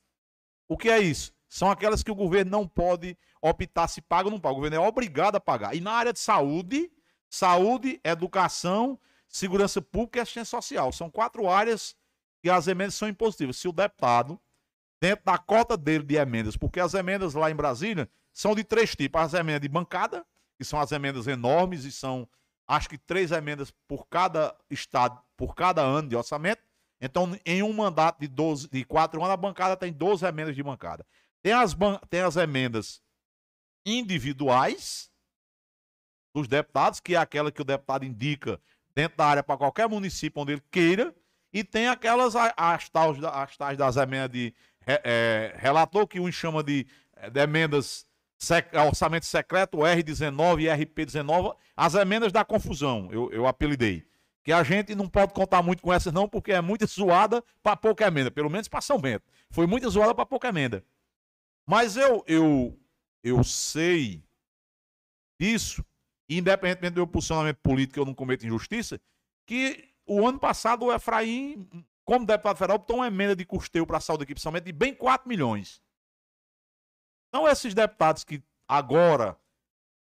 [SPEAKER 1] O que é isso? São aquelas que o governo não pode optar se paga ou não paga. O governo é obrigado a pagar. E na área de saúde, saúde, educação, segurança pública e assistência social. São quatro áreas que as emendas são impositivas. Se o deputado, dentro da cota dele de emendas, porque as emendas lá em Brasília são de três tipos: as emendas de bancada, que são as emendas enormes e são, acho que, três emendas por cada estado, por cada ano de orçamento. Então, em um mandato de, 12, de quatro anos, a bancada tem 12 emendas de bancada. Tem as, tem as emendas individuais dos deputados, que é aquela que o deputado indica dentro da área para qualquer município onde ele queira, e tem aquelas as tais, as tais das emendas de é, relator, que um chama de, de emendas sec, orçamento secreto, R19 e RP19, as emendas da confusão, eu, eu apelidei. Que a gente não pode contar muito com essas, não, porque é muita zoada para pouca emenda, pelo menos para São Bento. Foi muita zoada para pouca emenda. Mas eu, eu, eu sei disso, independentemente do meu posicionamento político, eu não cometo injustiça, que o ano passado o Efraim, como deputado federal, botou uma emenda de custeio para a saúde aqui, principalmente de bem 4 milhões. Então, esses deputados que agora,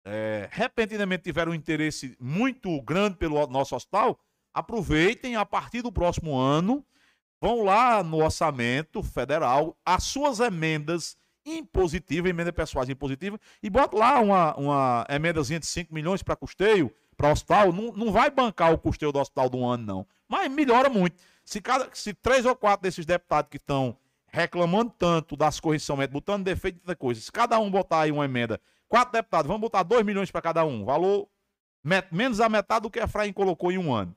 [SPEAKER 1] é, repentinamente, tiveram um interesse muito grande pelo nosso hospital, aproveitem a partir do próximo ano, vão lá no orçamento federal, as suas emendas impositiva, emenda pessoais impositiva, e bota lá uma, uma emendazinha de 5 milhões para custeio, para hospital, não, não vai bancar o custeio do hospital do um ano, não. Mas melhora muito. Se, cada, se três ou quatro desses deputados que estão reclamando tanto das correções botando defeito de coisa, se cada um botar aí uma emenda, quatro deputados, vamos botar 2 milhões para cada um, valor met, menos a metade do que a Efraim colocou em um ano.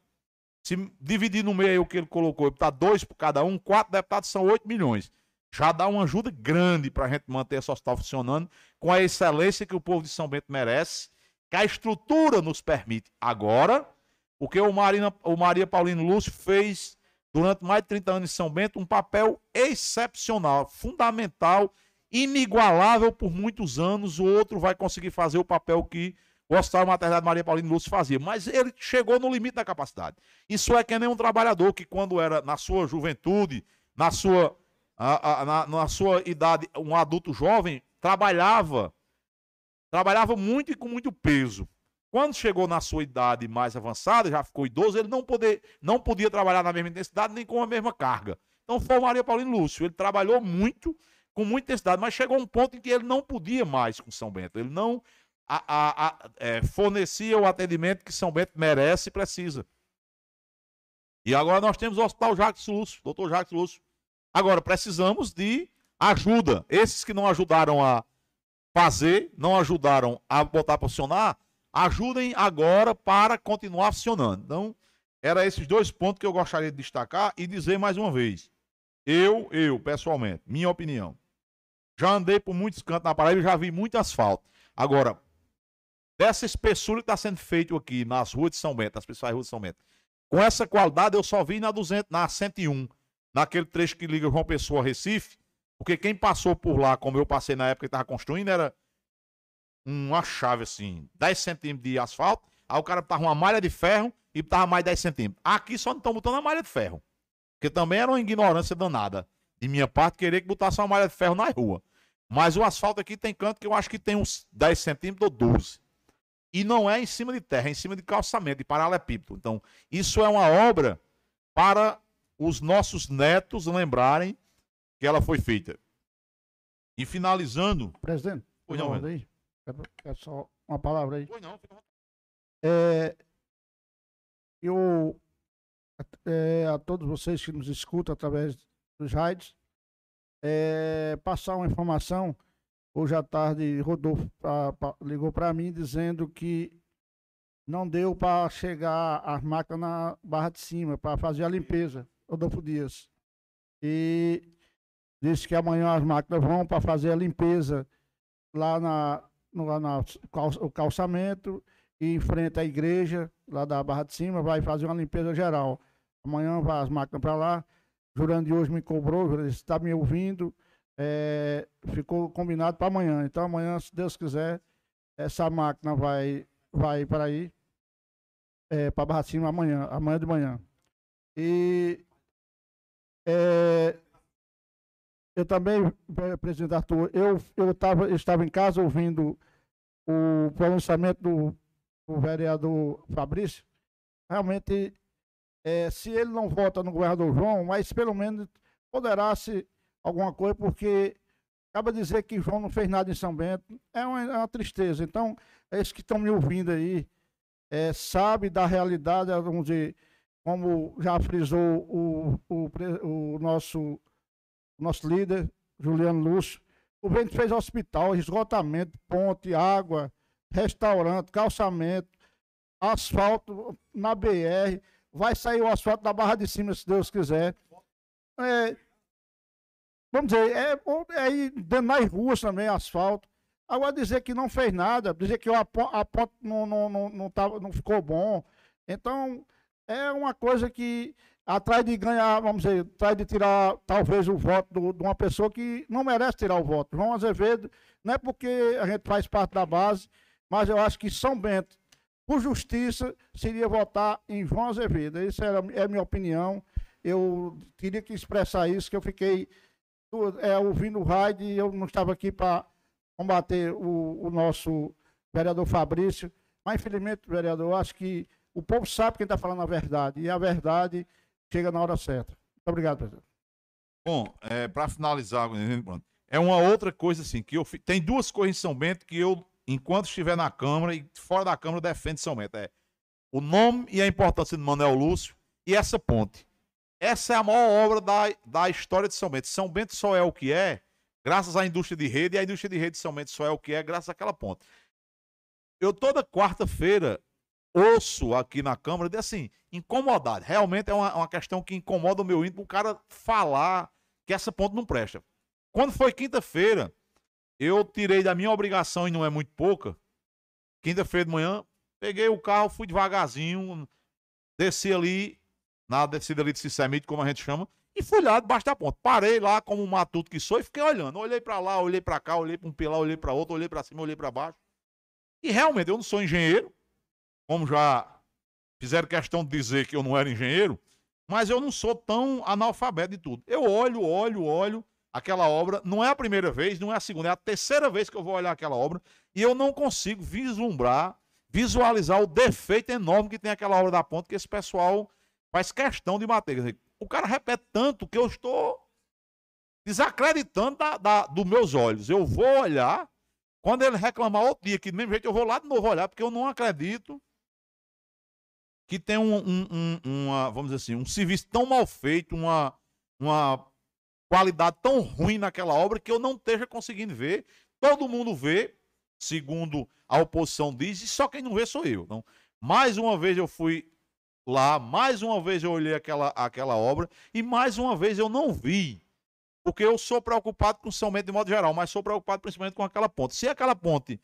[SPEAKER 1] Se dividir no meio o que ele colocou e botar dois por cada um, quatro deputados são 8 milhões já dá uma ajuda grande para a gente manter esse hospital funcionando com a excelência que o povo de São Bento merece, que a estrutura nos permite. Agora, o que o, Marina, o Maria Paulino Lúcio fez durante mais de 30 anos em São Bento, um papel excepcional, fundamental, inigualável por muitos anos. O outro vai conseguir fazer o papel que o Hospital Maternidade Maria Paulina Lúcio fazia, mas ele chegou no limite da capacidade. Isso é que nem um trabalhador que quando era na sua juventude, na sua, a, a, na, na sua idade, um adulto jovem, trabalhava, trabalhava muito e com muito peso. Quando chegou na sua idade mais avançada, já ficou idoso, ele não, poder, não podia trabalhar na mesma intensidade nem com a mesma carga. Então foi o Maria Paulino Lúcio. Ele trabalhou muito, com muita intensidade, mas chegou um ponto em que ele não podia mais com São Bento. Ele não a, a, a, é, fornecia o atendimento que São Bento merece e precisa. E agora nós temos o Hospital Jacques Lúcio, doutor Jacques Lúcio. Agora, precisamos de ajuda. Esses que não ajudaram a fazer, não ajudaram a botar para funcionar, ajudem agora para continuar funcionando. Então, era esses dois pontos que eu gostaria de destacar e dizer mais uma vez. Eu, eu, pessoalmente, minha opinião. Já andei por muitos cantos na Paraíba e já vi muito asfalto. Agora, dessa espessura que está sendo feito aqui nas ruas de São Bento, nas principais ruas de São Bento, com essa qualidade eu só vi na, 200, na 101, naquele trecho que liga João Pessoa a Recife, porque quem passou por lá, como eu passei na época que estava construindo, era uma chave assim, 10 centímetros de asfalto, aí o cara tava uma malha de ferro e tava mais 10 centímetros. Aqui só não estão botando a malha de ferro, porque também era uma ignorância danada de minha parte querer que botasse uma malha de ferro na rua. Mas o asfalto aqui tem canto que eu acho que tem uns 10 centímetros ou 12. E não é em cima de terra, é em cima de calçamento, de paralelepípedo. Então, isso é uma obra para os nossos netos lembrarem que ela foi feita. E finalizando.
[SPEAKER 4] Presidente,
[SPEAKER 1] Pois não,
[SPEAKER 4] aí. É só uma palavra aí.
[SPEAKER 1] Pois não,
[SPEAKER 4] É, eu, é, a todos vocês que nos escutam através dos rádios, é, passar uma informação. Hoje à tarde, Rodolfo pra, pra, ligou para mim dizendo que não deu para chegar as máquinas na Barra de Cima para fazer a limpeza. Rodolfo Dias. E disse que amanhã as máquinas vão para fazer a limpeza lá na, no, na o calçamento e em frente à igreja lá da Barra de Cima vai fazer uma limpeza geral. Amanhã vai as máquinas para lá. Jurandir hoje me cobrou, está me ouvindo. É, ficou combinado para amanhã. Então amanhã, se Deus quiser, essa máquina vai vai para aí é, para Barra de Cima amanhã, amanhã de manhã. E é, eu também, presidente Arthur, eu, eu, tava, eu estava em casa ouvindo o pronunciamento do, do vereador Fabrício. Realmente, é, se ele não vota no governador João, mas pelo menos poderá se alguma coisa, porque acaba de dizer que João não fez nada em São Bento, é uma, é uma tristeza. Então, é esses que estão me ouvindo aí, é, sabe da realidade, vamos dizer, como já frisou o, o, o nosso, nosso líder, Juliano Lúcio, o Vento fez hospital, esgotamento, ponte, água, restaurante, calçamento, asfalto na BR, vai sair o asfalto da Barra de Cima, se Deus quiser. É, vamos dizer, é, é dentro nas ruas também, asfalto. Agora dizer que não fez nada, dizer que a ponte não, não, não, não, tava, não ficou bom. Então, é uma coisa que atrás de ganhar, vamos dizer, atrás de tirar talvez o voto do, de uma pessoa que não merece tirar o voto. João Azevedo, não é porque a gente faz parte da base, mas eu acho que São Bento, por justiça, seria votar em João Azevedo. Essa é a minha opinião. Eu teria que expressar isso, que eu fiquei é, ouvindo o rádio e eu não estava aqui para combater o, o, nosso vereador Fabrício. Mas, infelizmente, vereador, eu acho que o povo sabe quem está falando a verdade. E a verdade chega na hora certa. Muito obrigado, presidente.
[SPEAKER 1] Bom, é, para finalizar, é uma outra coisa assim, que eu tem duas coisas em São Bento que eu, enquanto estiver na Câmara e fora da Câmara, defendo São Bento. É o nome e a importância de Manuel Lúcio e essa ponte. Essa é a maior obra da, da história de São Bento. São Bento só é o que é graças à indústria de rede, e a indústria de rede de São Bento só é o que é graças àquela ponte. Eu toda quarta-feira ouço aqui na Câmara de assim, incomodado. Realmente é uma, uma questão que incomoda o meu íntimo o cara falar que essa ponte não presta. Quando foi quinta-feira, eu tirei da minha obrigação, e não é muito pouca, quinta-feira de manhã, peguei o carro, fui devagarzinho, desci ali, na descida ali de Cicemite, como a gente chama, e fui lá debaixo da ponte. Parei lá como um matuto que sou e fiquei olhando. Olhei para lá, olhei para cá, olhei para um pilar, olhei para outro, olhei para cima, olhei para baixo. E realmente, eu não sou engenheiro, como já fizeram questão de dizer que eu não era engenheiro, mas eu não sou tão analfabeto de tudo. Eu olho, olho, olho aquela obra, não é a primeira vez, não é a segunda, é a terceira vez que eu vou olhar aquela obra e eu não consigo vislumbrar, visualizar o defeito enorme que tem aquela obra da ponte que esse pessoal faz questão de bater. O cara repete tanto que eu estou desacreditando da, da, dos meus olhos. Eu vou olhar, quando ele reclamar outro dia, que do mesmo jeito eu vou lá de novo olhar, porque eu não acredito que tem um, um, um, uma, vamos dizer assim, um serviço tão mal feito, uma, uma qualidade tão ruim naquela obra que eu não esteja conseguindo ver. Todo mundo vê, segundo a oposição diz, e só quem não vê sou eu. Então, mais uma vez eu fui lá, mais uma vez eu olhei aquela, aquela obra e mais uma vez eu não vi. Porque eu sou preocupado com São Bento de modo geral, mas sou preocupado principalmente com aquela ponte. Se aquela ponte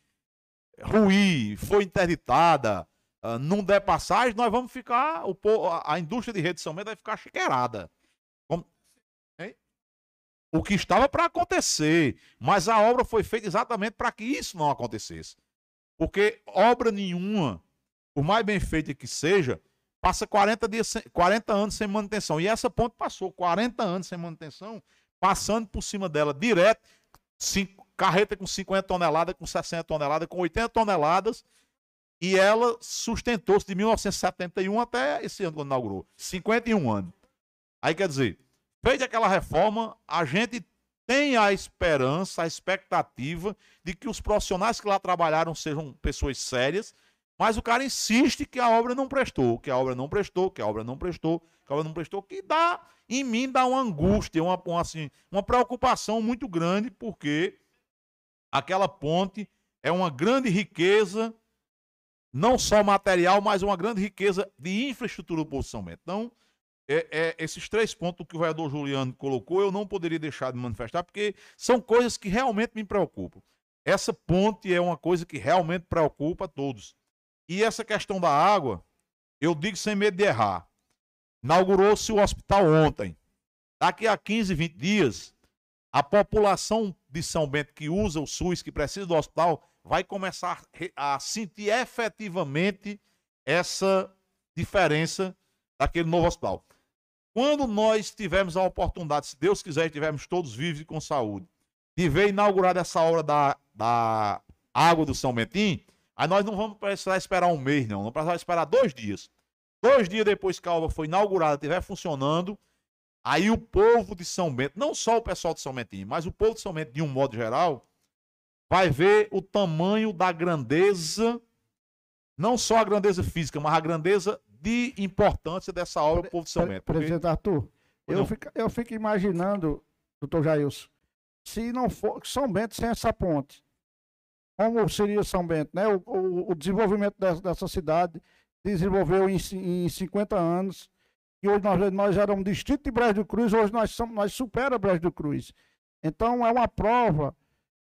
[SPEAKER 1] ruir, foi interditada, uh, não der passagem, nós vamos ficar, o, a indústria de rede de São vai ficar chiqueirada. O que estava para acontecer, mas a obra foi feita exatamente para que isso não acontecesse. Porque obra nenhuma, por mais bem feita que seja, passa 40, dias, 40 anos sem manutenção. E essa ponte passou 40 anos sem manutenção, passando por cima dela direto, cinco, carreta com 50 toneladas, com 60 toneladas, com 80 toneladas, e ela sustentou-se de 1971 até esse ano quando inaugurou. 51 anos. Aí quer dizer, feita aquela reforma, a gente tem a esperança, a expectativa de que os profissionais que lá trabalharam sejam pessoas sérias, mas o cara insiste que a obra não prestou, que a obra não prestou, que a obra não prestou, que a obra não prestou, que dá, em mim, dá uma angústia, uma, uma, assim, uma preocupação muito grande, porque aquela ponte é uma grande riqueza não só material, mas uma grande riqueza de infraestrutura do de São Bento. Então, é, é, esses três pontos que o vereador Juliano colocou, eu não poderia deixar de manifestar, porque são coisas que realmente me preocupam. Essa ponte é uma coisa que realmente preocupa a todos. E essa questão da água, eu digo sem medo de errar. Inaugurou-se o hospital ontem. Daqui a 15, 20 dias, a população de São Bento que usa o SUS, que precisa do hospital, vai começar a sentir efetivamente essa diferença daquele novo hospital. Quando nós tivermos a oportunidade, se Deus quiser, estivermos todos vivos e com saúde, de ver inaugurada essa obra da, da água do São Bentinho, aí nós não vamos precisar esperar um mês, não. Não precisar esperar dois dias. Dois dias depois que a obra foi inaugurada, estiver funcionando, aí o povo de São Bento, não só o pessoal de São Bentinho, mas o povo de São Bento, de um modo geral, vai ver o tamanho da grandeza, não só a grandeza física, mas a grandeza de importância dessa obra para o povo de São Bento.
[SPEAKER 4] Porque... Presidente Arthur, eu fico, eu fico imaginando, doutor Jailson, se não for São Bento sem essa ponte, como seria São Bento, né? O, o, o desenvolvimento dessa, dessa, cidade desenvolveu em, em 50 anos, e hoje nós, nós éramos distrito de Brejo do Cruz, hoje nós, somos, nós supera Brejo do Cruz. Então é uma prova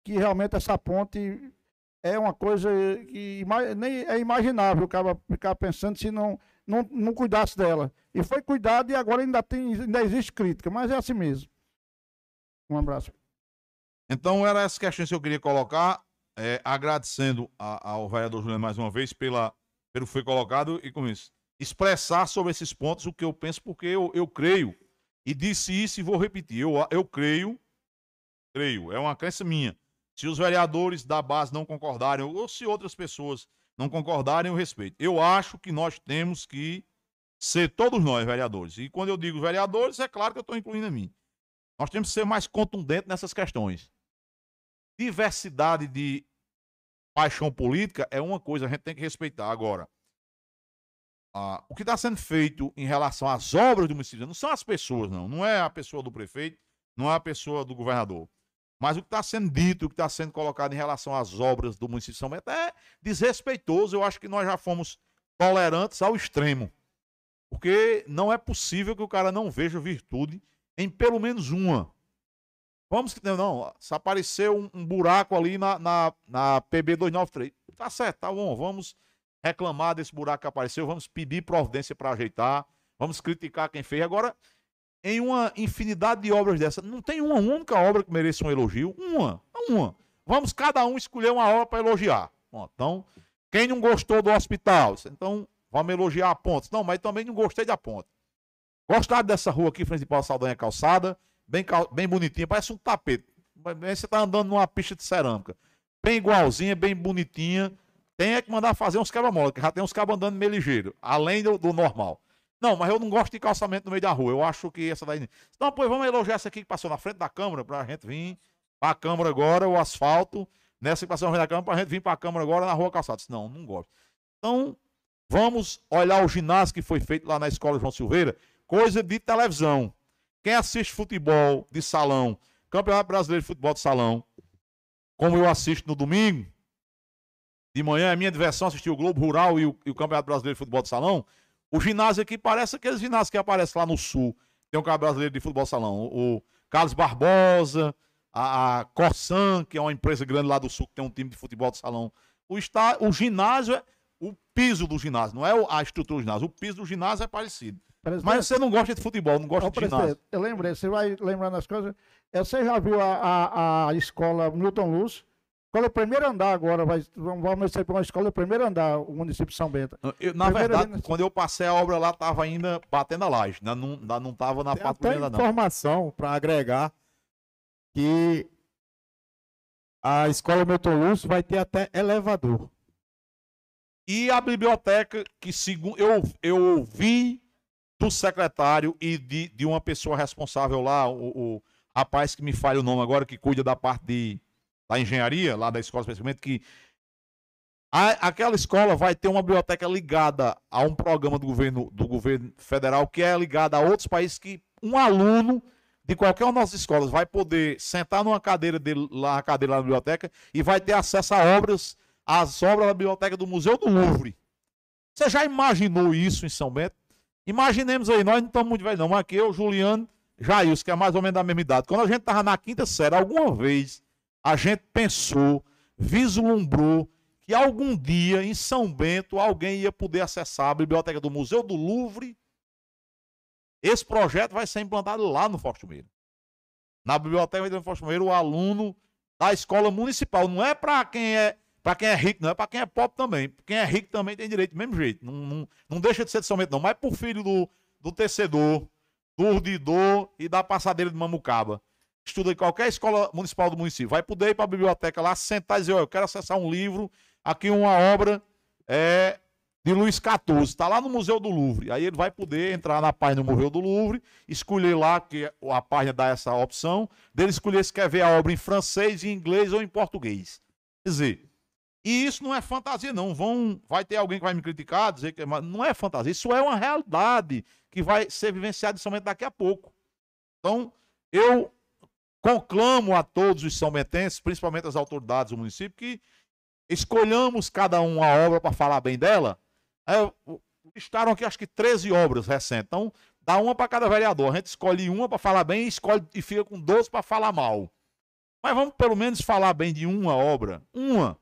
[SPEAKER 4] que realmente essa ponte é uma coisa que nem é imaginável o cara ficar pensando se não, não, não cuidasse dela. E foi cuidado e agora ainda, tem, ainda existe crítica, mas é assim mesmo. Um abraço.
[SPEAKER 1] Então, eram essas questões que eu queria colocar, é, agradecendo a, ao vereador Juliano mais uma vez pela, pelo que foi colocado e com isso, expressar sobre esses pontos o que eu penso, porque eu, eu creio, e disse isso e vou repetir, eu, eu creio, creio, é uma crença minha, se os vereadores da base não concordarem, ou se outras pessoas não concordarem, eu respeito. Eu acho que nós temos que ser todos nós vereadores. E quando eu digo vereadores, é claro que eu estou incluindo a mim. Nós temos que ser mais contundentes nessas questões. Diversidade de paixão política é uma coisa, a gente tem que respeitar. Agora, ah, o que está sendo feito em relação às obras do município, não são as pessoas, não. Não é a pessoa do prefeito, não é a pessoa do governador. Mas o que está sendo dito, o que está sendo colocado em relação às obras do município de São Bento é desrespeitoso. Eu acho que nós já fomos tolerantes ao extremo. Porque não é possível que o cara não veja virtude em pelo menos uma. Vamos que não, se aparecer um, um buraco ali na, na, na PB 293, tá certo, tá bom, vamos reclamar desse buraco que apareceu, vamos pedir providência para ajeitar, vamos criticar quem fez. Agora, em uma infinidade de obras dessa. Não tem uma única obra que mereça um elogio. Uma. Uma. Vamos cada um escolher uma obra para elogiar. Pronto. Então, quem não gostou do hospital? Então, vamos elogiar a ponte. Não, mas também não gostei da ponte. Gostaram dessa rua aqui, frente de Paulo Saldanha Calçada, bem, bem bonitinha, parece um tapete. Você tá andando numa pista de cerâmica. Bem igualzinha, bem bonitinha. Tem é que mandar fazer uns quebra-mola, que já tem uns cabos andando meio ligeiro, além do, do, normal. Não, mas eu não gosto de calçamento no meio da rua. Eu acho que essa daí. Então, pois vamos elogiar essa aqui que passou na frente da Câmara, pra gente vir pra Câmara agora, o asfalto. Nessa que passou na frente da Câmara, pra gente vir pra Câmara agora na rua calçada. Não, não gosto. Então, vamos olhar o ginásio que foi feito lá na escola João Silveira coisa de televisão. Quem assiste futebol de salão, Campeonato Brasileiro de Futebol de Salão, como eu assisto no domingo, de manhã é minha diversão assistir o Globo Rural e o, e o Campeonato Brasileiro de Futebol de Salão, o ginásio aqui parece aqueles ginásios que aparecem lá no sul. Tem um Campeonato Brasileiro de Futebol Salão. O, o Carlos Barbosa, a, a Corsan, que é uma empresa grande lá do sul, que tem um time de futebol de salão. O, está, o ginásio é o piso do ginásio, não é a estrutura do ginásio. O piso do ginásio é parecido. Presidente, Mas você não gosta de futebol, não gosta de ginásio.
[SPEAKER 4] Eu lembrei, você vai lembrando as coisas. É, você já viu a, a, a escola Newton Luz? Escola primeiro andar agora, vai, vamos para uma escola primeiro andar, o município de São Bento.
[SPEAKER 1] Eu, na verdade, quando eu passei a obra lá, estava ainda batendo a laje, ainda não, ainda não estava na
[SPEAKER 3] Tem até informação para agregar que a escola Luz vai ter até elevador.
[SPEAKER 1] E a biblioteca, que segundo eu, eu ouvi do secretário e de, de uma pessoa responsável lá, o, o rapaz que me falha o nome agora, que cuida da parte de, da engenharia, lá da escola especificamente, que a, aquela escola vai ter uma biblioteca ligada a um programa do governo, do governo federal que é ligada a outros países que um aluno de qualquer uma das escolas vai poder sentar numa cadeira lá, cadeira lá na biblioteca e vai ter acesso a obras, às obras da biblioteca do Museu do Louvre. Você já imaginou isso em São Bento? Imaginemos aí, nós não estamos muito velhos, não, mas aqui eu, Juliano, Jailson, que é mais ou menos da mesma idade. Quando a gente estava na quinta série, alguma vez a gente pensou, vislumbrou que algum dia em São Bento alguém ia poder acessar a biblioteca do Museu do Louvre. Esse projeto vai ser implantado lá no Forte Meira. Na biblioteca do Forte Meira, o aluno da escola municipal. Não é para quem é para quem é rico, não é para quem é pobre também. Quem é rico também tem direito, do mesmo jeito. Não, não, não deixa de ser de somente, não. Mas pro filho do, do tecedor, do urdidor e da passadeira de Mamucaba. Estuda em qualquer escola municipal do município. Vai poder ir para a biblioteca lá, sentar e dizer: oh, eu quero acessar um livro, aqui uma obra é, de Luiz XIV. Está lá no Museu do Louvre. Aí ele vai poder entrar na página do Museu do Louvre, escolher lá, que a página dá essa opção, dele escolher se quer ver a obra em francês, em inglês ou em português. Quer dizer, e isso não é fantasia, não. Vão, vai ter alguém que vai me criticar, dizer que não é fantasia. Isso é uma realidade que vai ser vivenciada somente daqui a pouco. Então, eu conclamo a todos os são bentenses, principalmente as autoridades do município, que escolhamos cada um a obra para falar bem dela. É, estaram aqui, acho que 13 obras recentes. Então, dá uma para cada vereador. A gente escolhe uma para falar bem e escolhe e fica com 12 para falar mal. Mas vamos pelo menos falar bem de uma obra. Uma.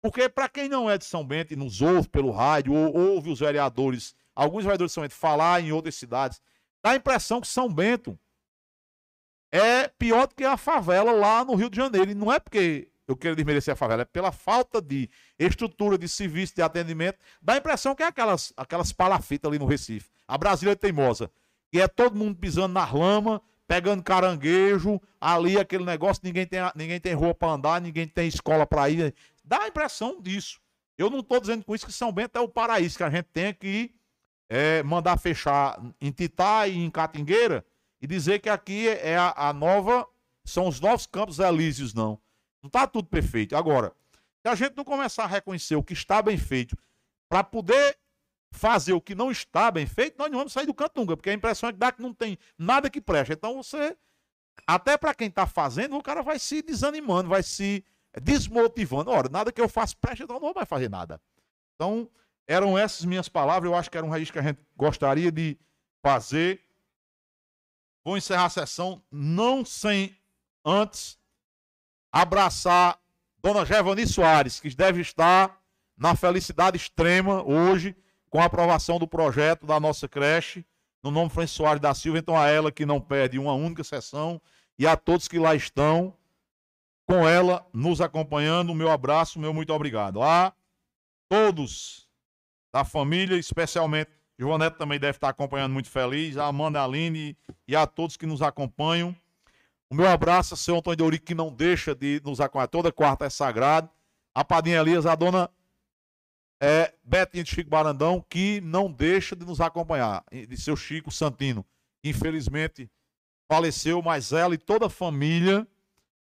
[SPEAKER 1] Porque para quem não é de São Bento e nos ouve pelo rádio, ou ouve os vereadores, alguns vereadores de São Bento falar em outras cidades, dá a impressão que São Bento é pior do que a favela lá no Rio de Janeiro. E não é porque eu quero desmerecer a favela, é pela falta de estrutura de serviço, de atendimento. Dá a impressão que é aquelas, aquelas palafitas ali no Recife. A Brasília é teimosa. Que é todo mundo pisando na lama, pegando caranguejo, ali aquele negócio, ninguém tem, ninguém tem rua para andar, ninguém tem escola para ir. Dá a impressão disso. Eu não estou dizendo com isso que São Bento é o paraíso, que a gente tem que é, mandar fechar em Titá e em Catingueira e dizer que aqui é a, a nova, são os novos campos elíseos, não. Não está tudo perfeito. Agora, se a gente não começar a reconhecer o que está bem feito, para poder fazer o que não está bem feito, nós não vamos sair do canto nunca, porque a impressão é que dá que não tem nada que preste. Então você, até para quem está fazendo, o cara vai se desanimando, vai se desmotivando. Ora, nada que eu faça preste, então não vai fazer nada. Então, eram essas minhas palavras. Eu acho que era um registro que a gente gostaria de fazer. Vou encerrar a sessão, não sem antes abraçar Dona Gervani Soares, que deve estar na felicidade extrema hoje com a aprovação do projeto da nossa creche, no nome Francisco Soares da Silva. Então, a ela que não perde uma única sessão e a todos que lá estão com ela nos acompanhando. Meu abraço, meu muito obrigado. A todos da família, especialmente Joanete também deve estar acompanhando muito feliz, a Amanda Aline e a todos que nos acompanham. O meu abraço ao seu Antônio Deurico, que não deixa de nos acompanhar. Toda quarta é sagrado. A Padinha Elias, a dona é, Betinha de Chico Barandão, que não deixa de nos acompanhar. De seu Chico Santino, infelizmente faleceu, mas ela e toda a família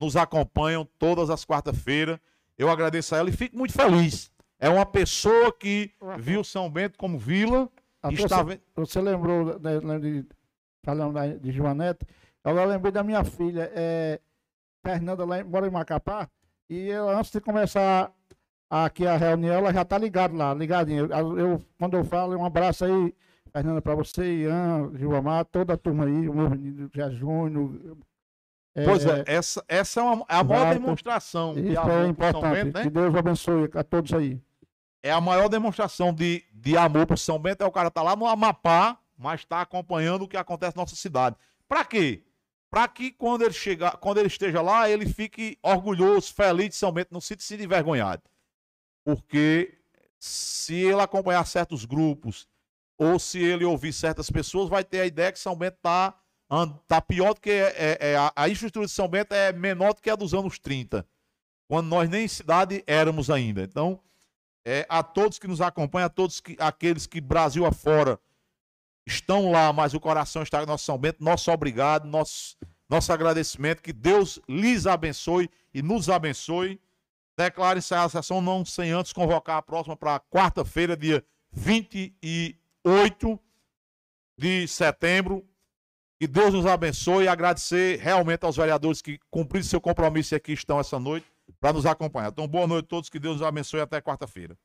[SPEAKER 1] nos acompanham todas as quartas-feiras. Eu agradeço a ela e fico muito feliz. É uma pessoa que viu São Bento como vila. Está...
[SPEAKER 4] Você, você lembrou né, de, falando de Joanete? Eu lembrei da minha filha, é, Fernanda, lá, mora em Macapá, e ela, antes de começar aqui a reunião, ela já está ligada lá, ligadinha. Eu, eu, quando eu falo, um abraço aí, Fernanda, para você, Ian, Gilmar, toda a turma aí, o meu menino Jé Júnior.
[SPEAKER 1] É, pois é, essa, essa é, uma, é a maior demonstração.
[SPEAKER 4] Isso é importante. Bento, né? Que Deus abençoe a todos aí.
[SPEAKER 1] É a maior demonstração de, de amor por São Bento, é o cara tá lá no Amapá, mas está acompanhando o que acontece na nossa cidade. Para quê? para que quando ele chegar, quando ele esteja lá, ele fique orgulhoso, feliz de São Bento, não se sinta envergonhado. Porque se ele acompanhar certos grupos ou se ele ouvir certas pessoas, vai ter a ideia que São Bento está tá pior do que é, é, é, a, a infraestrutura de São Bento é menor do que a dos anos 30, quando nós nem cidade éramos ainda. Então, é, a todos que nos acompanham, a todos que, aqueles que Brasil afora estão lá, mas o coração está em nosso São Bento. Nosso obrigado, nosso, nosso agradecimento. Que Deus lhes abençoe e nos abençoe. Declare encerrar a sessão, não sem antes convocar a próxima para quarta-feira, dia 28 de setembro. Que Deus nos abençoe e agradecer realmente aos vereadores que cumpriram seu compromisso e aqui estão essa noite para nos acompanhar. Então, boa noite a todos, que Deus nos abençoe até quarta-feira.